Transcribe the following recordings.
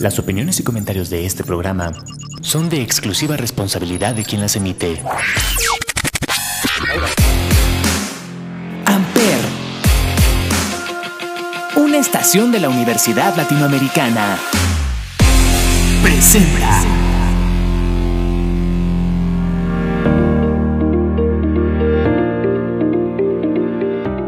Las opiniones y comentarios de este programa son de exclusiva responsabilidad de quien las emite. Amper, una estación de la Universidad Latinoamericana, presenta.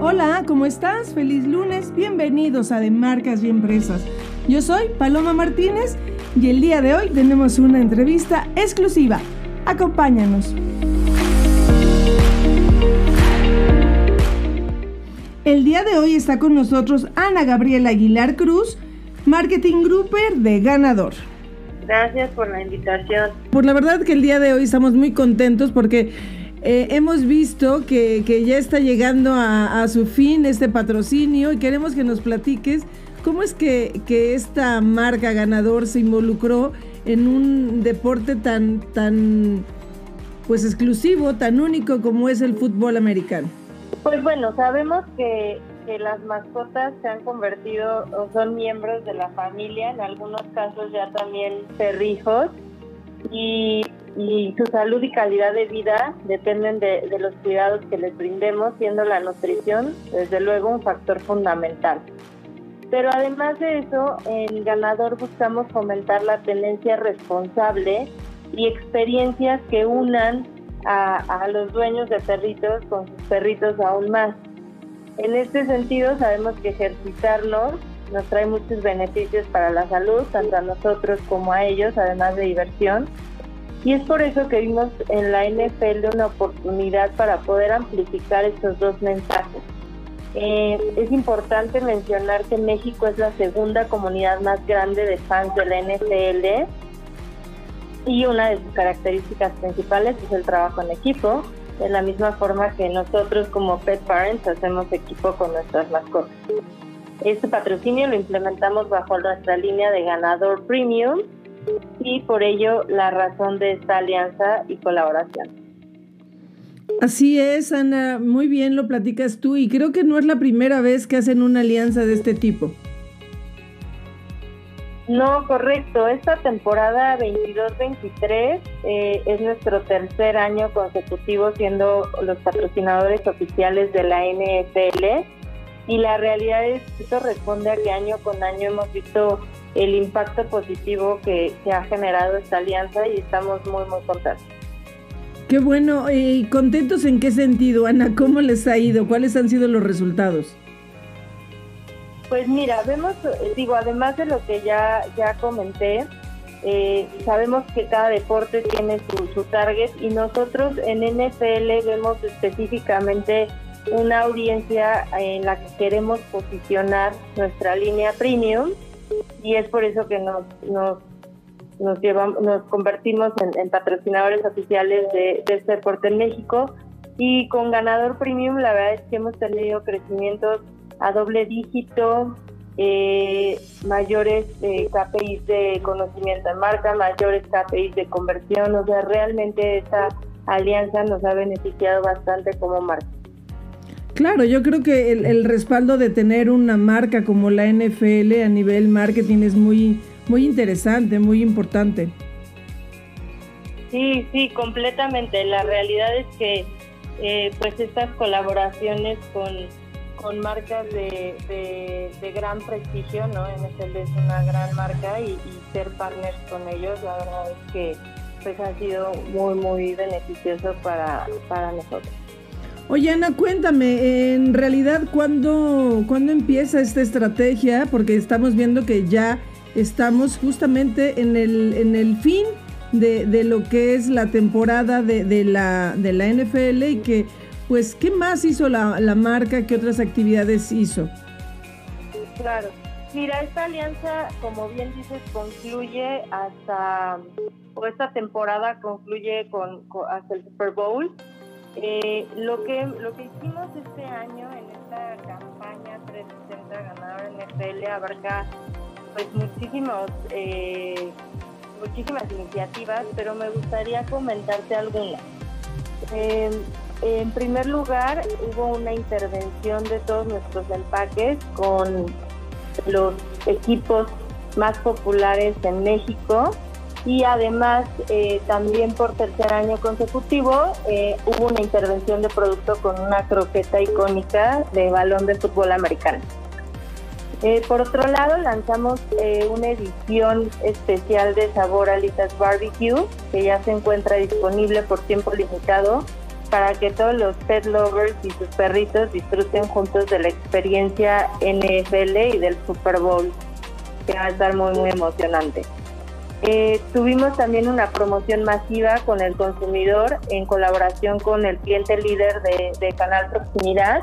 Hola, ¿cómo estás? Feliz lunes, bienvenidos a De Marcas y Empresas. Yo soy Paloma Martínez y el día de hoy tenemos una entrevista exclusiva. Acompáñanos. El día de hoy está con nosotros Ana Gabriela Aguilar Cruz, Marketing Grouper de Ganador. Gracias por la invitación. Por la verdad que el día de hoy estamos muy contentos porque eh, hemos visto que, que, ya está llegando a, a, su fin este patrocinio y queremos que nos platiques cómo es que, que, esta marca ganador se involucró en un deporte tan, tan pues exclusivo, tan único como es el fútbol americano. Pues bueno, sabemos que, que las mascotas se han convertido o son miembros de la familia, en algunos casos ya también perrijos, y y su salud y calidad de vida dependen de, de, los cuidados que les brindemos, siendo la nutrición, desde luego, un factor fundamental. Pero además de eso, en Ganador buscamos fomentar la tenencia responsable y experiencias que unan a, los dueños de perritos con sus perritos aún más. En este sentido, sabemos que ejercitarnos nos trae muchos beneficios para la salud, tanto a nosotros como a ellos, además de diversión y es por eso que vimos en la NFL una oportunidad para poder amplificar estos dos mensajes. Eh, es importante mencionar que México es la segunda comunidad más grande de fans de la NFL y una de sus características principales es el trabajo en equipo, de la misma forma que nosotros como Pet Parents hacemos equipo con nuestras mascotas. Este patrocinio lo implementamos bajo nuestra línea de ganador premium y por ello la razón de esta alianza y colaboración. Así es, Ana, muy bien lo platicas tú y creo que no es la primera vez que hacen una alianza de este tipo. No, correcto. Esta temporada 22-23 eh, es nuestro tercer año consecutivo siendo los patrocinadores oficiales de la NFL y la realidad es que esto responde a que año con año hemos visto el impacto positivo que, que ha generado esta alianza y estamos muy, muy contentos. Qué bueno, ¿y contentos en qué sentido, Ana? ¿Cómo les ha ido? ¿Cuáles han sido los resultados? Pues mira, vemos, digo, además de lo que ya, ya comenté, eh, sabemos que cada deporte tiene su, su target y nosotros en NFL vemos específicamente una audiencia en la que queremos posicionar nuestra línea premium y es por eso que nos, nos, nos, llevamos, nos convertimos en, en patrocinadores oficiales de, de, este deporte en México. Y con Ganador Premium, la verdad es que hemos tenido crecimientos a doble dígito, eh, mayores eh, KPIs de conocimiento en marca, mayores KPIs de conversión. O sea, realmente esta alianza nos ha beneficiado bastante como marca. Claro, yo creo que el, el, respaldo de tener una marca como la NFL a nivel marketing es muy, muy interesante, muy importante. Sí, sí, completamente. La realidad es que eh, pues estas colaboraciones con, con marcas de, de, de, gran prestigio, ¿no? NFL es una gran marca y, y ser partners con ellos, la verdad es que pues ha sido muy, muy beneficioso para, para nosotros. Oye, Ana, cuéntame, en realidad, ¿cuándo, ¿cuándo empieza esta estrategia? Porque estamos viendo que ya estamos justamente en el, en el fin de, de lo que es la temporada de, de, la, de la NFL y que, pues, ¿qué más hizo la, la marca? ¿Qué otras actividades hizo? Claro. Mira, esta alianza, como bien dices, concluye hasta, o esta temporada concluye con, hasta el Super Bowl. Eh, lo que lo que hicimos este año en esta campaña 360 ganador NFL abarca pues muchísimos eh, muchísimas iniciativas, pero me gustaría comentarte algunas. Eh, en primer lugar, hubo una intervención de todos nuestros empaques con los equipos más populares en México y además eh, también por tercer año consecutivo eh, hubo una intervención de producto con una croqueta icónica de balón de fútbol americano. Eh, por otro lado, lanzamos una edición especial de sabor alitas barbecue que ya se encuentra disponible por tiempo limitado para que todos los pet lovers y sus perritos disfruten juntos de la experiencia NFL y del Super Bowl, que va a estar muy, muy emocionante. Eh, tuvimos también una promoción masiva con el consumidor en colaboración con el cliente líder de, Canal Proximidad,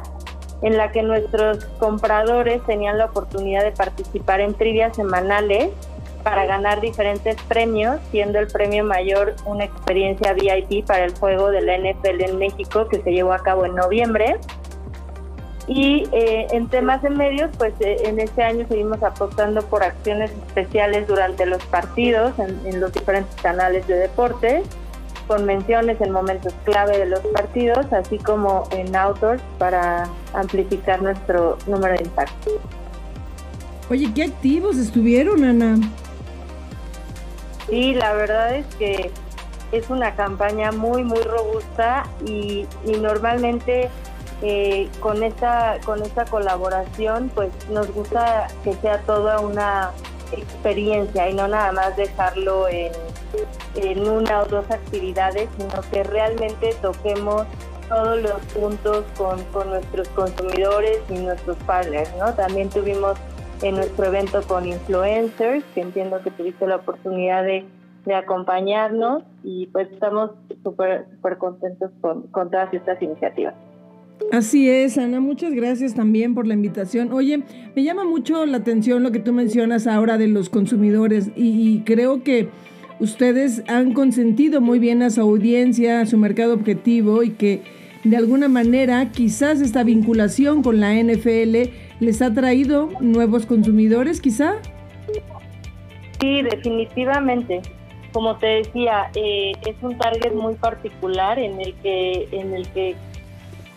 en la que nuestros compradores tenían la oportunidad de participar en trivias semanales para ganar diferentes premios, siendo el premio mayor una experiencia VIP para el juego de la NFL en México que se llevó a cabo en noviembre. Y eh, en temas de medios, pues eh, en este año seguimos apostando por acciones especiales durante los partidos en, los diferentes canales de deportes, con menciones en momentos clave de los partidos, así como en outdoors para amplificar nuestro número de impacto. Oye, qué activos estuvieron, Ana. Sí, la verdad es que es una campaña muy, muy robusta y, y normalmente eh, con esta con esta colaboración pues nos gusta que sea toda una experiencia y no nada más dejarlo en, una o dos actividades sino que realmente toquemos todos los puntos con, nuestros consumidores y nuestros partners no también tuvimos en nuestro evento con influencers que entiendo que tuviste la oportunidad de, acompañarnos y pues estamos súper súper contentos con, con todas estas iniciativas Así es, Ana, muchas gracias también por la invitación. Oye, me llama mucho la atención lo que tú mencionas ahora de los consumidores y, creo que ustedes han consentido muy bien a su audiencia, a su mercado objetivo y que de alguna manera quizás esta vinculación con la NFL les ha traído nuevos consumidores, quizá. Sí, definitivamente. Como te decía, eh, es un target muy particular en el que en el que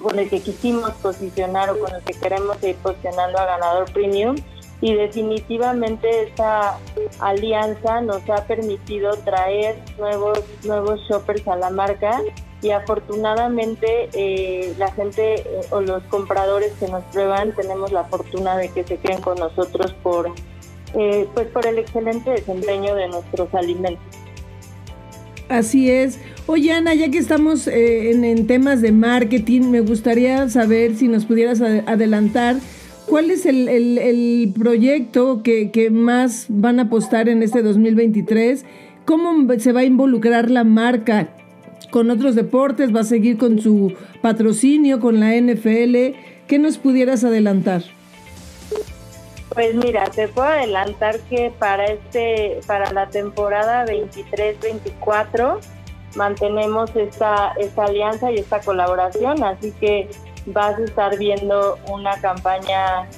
con el que quisimos posicionar o con el que queremos ir posicionando a Ganador Premium y definitivamente esta alianza nos ha permitido traer nuevos nuevos shoppers a la marca y afortunadamente eh, la gente eh, o los compradores que nos prueban tenemos la fortuna de que se queden con nosotros por eh, pues por el excelente desempeño de nuestros alimentos. Así es. Oye, Ana, ya que estamos eh, en, temas de marketing, me gustaría saber si nos pudieras adelantar cuál es el, proyecto que, más van a apostar en este 2023, cómo se va a involucrar la marca con otros deportes, va a seguir con su patrocinio con la NFL. ¿Qué nos pudieras adelantar? Pues mira, te puedo adelantar que para este, para la temporada 23-24 mantenemos esta, esta alianza y esta colaboración, así que vas a estar viendo una campaña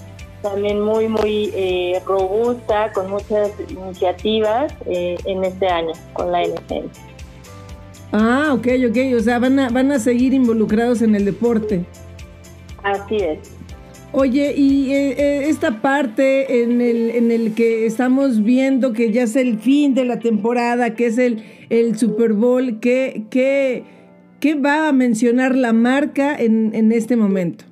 también muy muy eh, robusta con muchas iniciativas eh, en este año con la NFL. Ah, ok, ok, o sea, van a, van a seguir involucrados en el deporte. Así es. Oye, y eh, eh, esta parte en el, en el que estamos viendo que ya es el fin de la temporada, que es el, el Super Bowl, ¿qué, qué, qué va a mencionar la marca en, en este momento?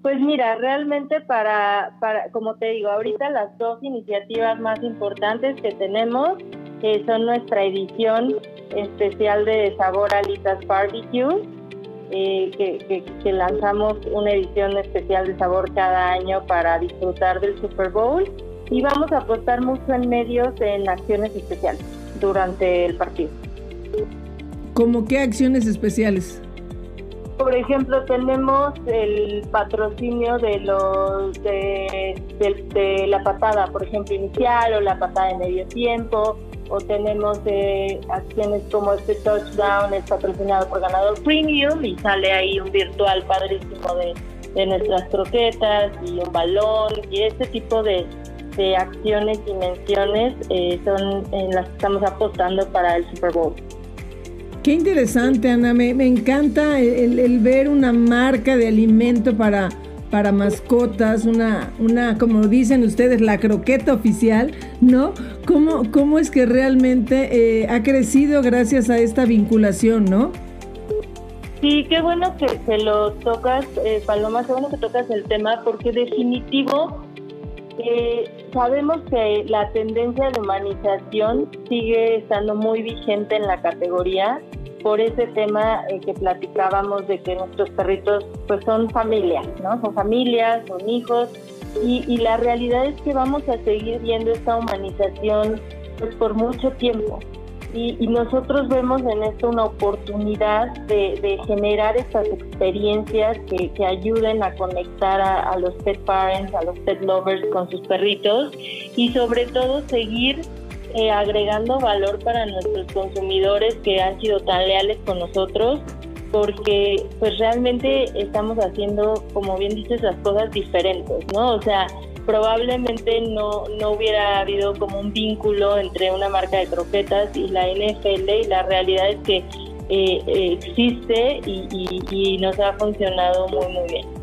Pues mira, realmente para, para, como te digo, ahorita las dos iniciativas más importantes que tenemos eh, son nuestra edición especial de Sabor Alitas Barbecue, eh, que, lanzamos una edición especial de sabor cada año para disfrutar del Super Bowl y vamos a apostar mucho en medios en acciones especiales durante el partido. ¿Cómo qué acciones especiales? Por ejemplo, tenemos el patrocinio de los de, de la patada, por ejemplo, inicial o la patada de medio tiempo o tenemos eh, acciones como este touchdown es patrocinado por ganador premium y sale ahí un virtual padrísimo de, nuestras croquetas y un balón y este tipo de, acciones y menciones eh, son en las que estamos apostando para el Super Bowl. Qué interesante, Ana. Me, encanta el, ver una marca de alimento para, para mascotas, una, una, como dicen ustedes, la croqueta oficial, ¿no? ¿Cómo, cómo es que realmente eh, ha crecido gracias a esta vinculación, ¿no? Sí, qué bueno que, se lo tocas, eh, Paloma, qué bueno que tocas el tema, porque definitivo eh, sabemos que la tendencia de humanización sigue estando muy vigente en la categoría por ese tema eh, que platicábamos de que nuestros perritos pues son familias, ¿no? Son familias, son hijos y, y la realidad es que vamos a seguir viendo esta humanización pues por mucho tiempo. Y, nosotros vemos en esto una oportunidad de, generar estas experiencias que, ayuden a conectar a, los pet parents, a los pet lovers con sus perritos y sobre todo seguir eh, agregando valor para nuestros consumidores que han sido tan leales con nosotros porque pues realmente estamos haciendo, como bien dices, las cosas diferentes, ¿no? O sea, probablemente no, no hubiera habido como un vínculo entre una marca de croquetas y la NFL y la realidad es que eh, existe y, nos ha funcionado muy muy bien.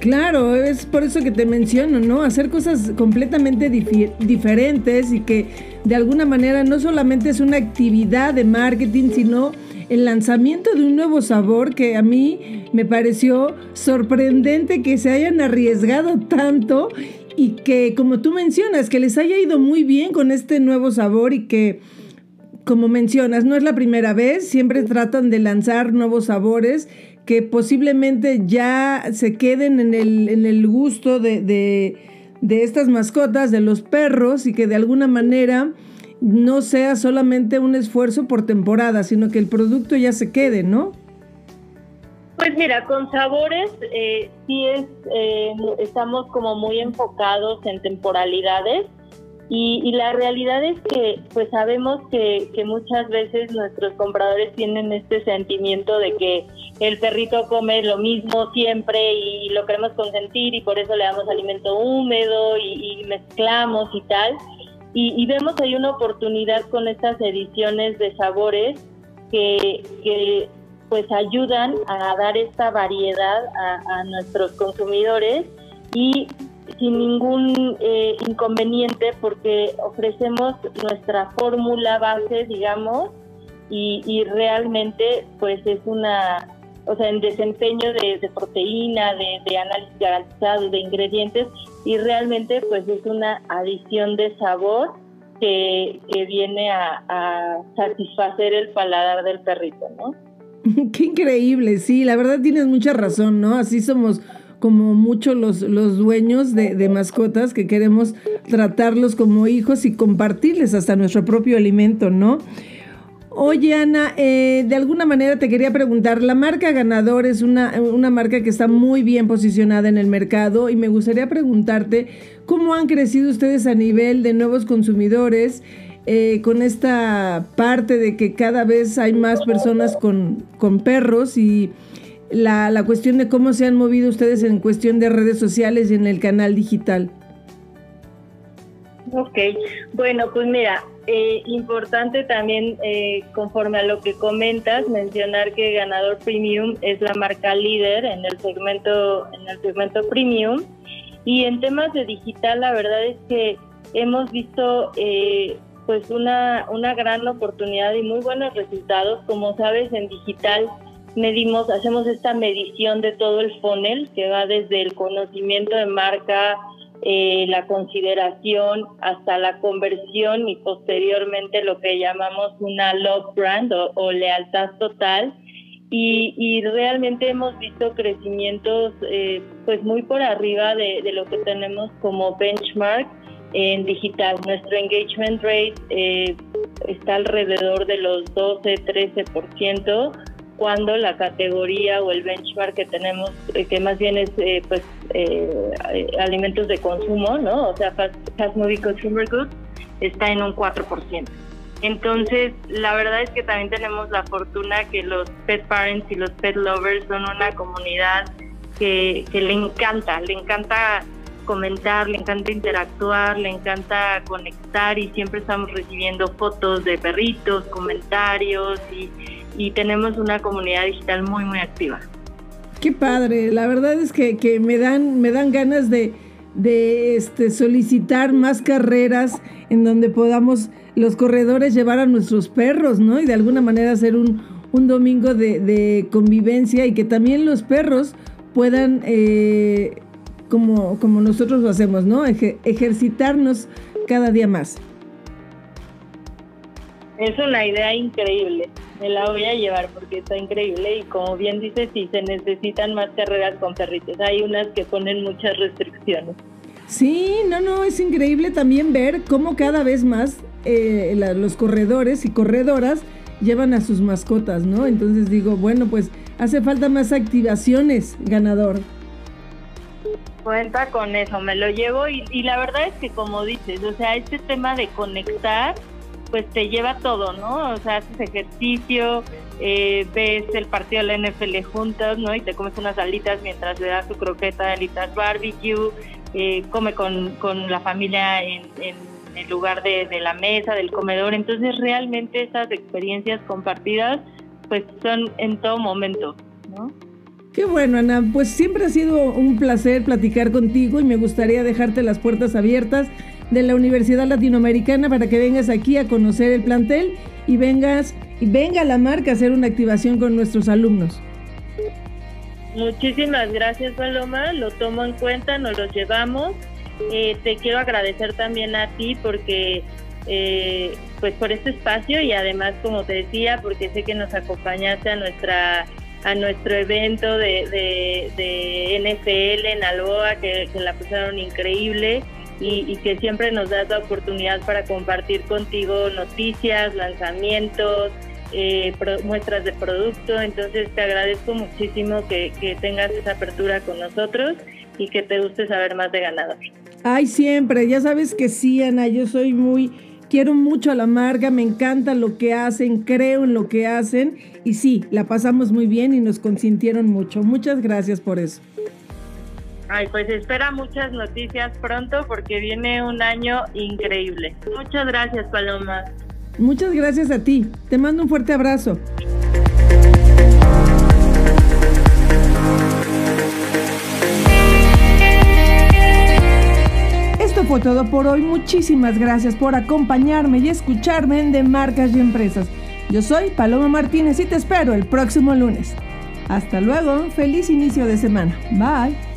Claro, es por eso que te menciono, ¿no? Hacer cosas completamente diferentes y que de alguna manera no solamente es una actividad de marketing, sino el lanzamiento de un nuevo sabor que a mí me pareció sorprendente que se hayan arriesgado tanto y que, como tú mencionas, que les haya ido muy bien con este nuevo sabor y que, como mencionas, no es la primera vez, siempre tratan de lanzar nuevos sabores que posiblemente ya se queden en el, en el gusto de, de, de estas mascotas, de los perros, y que de alguna manera no sea solamente un esfuerzo por temporada, sino que el producto ya se quede, ¿no? Pues mira, con sabores eh, sí es, eh, estamos como muy enfocados en temporalidades y, la realidad es que pues sabemos que, muchas veces nuestros compradores tienen este sentimiento de que el perrito come lo mismo siempre y lo queremos consentir y por eso le damos alimento húmedo y, mezclamos y tal. Y, y, vemos ahí una oportunidad con estas ediciones de sabores que pues ayudan a dar esta variedad a, nuestros consumidores y sin ningún eh, inconveniente porque ofrecemos nuestra fórmula base, digamos, y, realmente pues es una, o sea, en desempeño de, proteína, de, análisis garantizado, de ingredientes, y realmente pues es una adición de sabor que, viene a, a satisfacer el paladar del perrito, ¿no? Qué increíble, sí, la verdad tienes mucha razón, ¿no? Así somos como muchos los, los dueños de, mascotas que queremos tratarlos como hijos y compartirles hasta nuestro propio alimento, ¿no? Oye, Ana, eh, de alguna manera te quería preguntar, la marca Ganador es una, una, marca que está muy bien posicionada en el mercado y me gustaría preguntarte cómo han crecido ustedes a nivel de nuevos consumidores eh, con esta parte de que cada vez hay más personas con, con perros y la, la, cuestión de cómo se han movido ustedes en cuestión de redes sociales y en el canal digital. Ok, bueno, pues mira, eh, importante también, eh, conforme a lo que comentas, mencionar que Ganador Premium es la marca líder en el segmento, en el segmento premium. Y en temas de digital, la verdad es que hemos visto eh, pues una, una gran oportunidad y muy buenos resultados. Como sabes, en digital medimos, hacemos esta medición de todo el funnel que va desde el conocimiento de marca, eh, la consideración hasta la conversión y posteriormente lo que llamamos una love brand o, lealtad total. Y, realmente hemos visto crecimientos eh, pues muy por arriba de, de lo que tenemos como benchmark en digital. Nuestro engagement rate eh, está alrededor de los 12-13%, cuando la categoría o el benchmark que tenemos, eh, que más bien es eh, pues alimentos de consumo, ¿no? O sea, fast, moving consumer goods, está en un 4%. Entonces, la verdad es que también tenemos la fortuna que los pet parents y los pet lovers son una comunidad que, que le encanta, le encanta comentar, le encanta interactuar, le encanta conectar y siempre estamos recibiendo fotos de perritos, comentarios y, tenemos una comunidad digital muy, muy activa. Qué padre, la verdad es que, que me dan, me dan ganas de, de este, solicitar más carreras en donde podamos los corredores llevar a nuestros perros, ¿no? Y de alguna manera hacer un, un domingo de, de, convivencia y que también los perros puedan, eh, como, como nosotros lo hacemos, ¿no? ejercitarnos cada día más. Es una idea increíble, me la voy a llevar porque está increíble y como bien dices, sí, se necesitan más carreras con perritos. Hay unas que ponen muchas restricciones. Sí, no, no, es increíble también ver cómo cada vez más eh, los corredores y corredoras llevan a sus mascotas, ¿no? Entonces digo, bueno, pues hace falta más activaciones, ganador. Cuenta con eso, me lo llevo y, y la verdad es que como dices, o sea, este tema de conectar pues te lleva todo, ¿no? O sea, haces ejercicio, eh, ves el partido de la NFL juntos, ¿no? Y te comes unas alitas mientras le das tu croqueta de alitas barbecue, eh, come con, la familia en, el lugar de, de, la mesa, del comedor. Entonces, realmente esas experiencias compartidas, pues son en todo momento, ¿no? Qué bueno, Ana. Pues siempre ha sido un placer platicar contigo y me gustaría dejarte las puertas abiertas de la Universidad Latinoamericana para que vengas aquí a conocer el plantel y vengas y venga la marca a hacer una activación con nuestros alumnos. Muchísimas gracias Paloma, lo tomo en cuenta, nos lo llevamos. Eh, te quiero agradecer también a ti porque eh, pues por este espacio y además como te decía porque sé que nos acompañaste a nuestra a nuestro evento de, de, NFL en Alboa que, la pasaron increíble y, que siempre nos das la oportunidad para compartir contigo noticias, lanzamientos, eh, muestras de producto. Entonces te agradezco muchísimo que, que, tengas esa apertura con nosotros y que te guste saber más de ganador. Ay, siempre, ya sabes que sí, Ana, yo soy muy, quiero mucho a la marca, me encanta lo que hacen, creo en lo que hacen y sí, la pasamos muy bien y nos consintieron mucho. Muchas gracias por eso. Ay, pues espera muchas noticias pronto porque viene un año increíble. Muchas gracias, Paloma. Muchas gracias a ti. Te mando un fuerte abrazo. Esto fue todo por hoy. Muchísimas gracias por acompañarme y escucharme en De Marcas y Empresas. Yo soy Paloma Martínez y te espero el próximo lunes. Hasta luego. Feliz inicio de semana. Bye.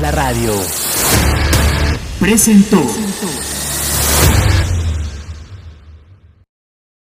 La radio. Presentó.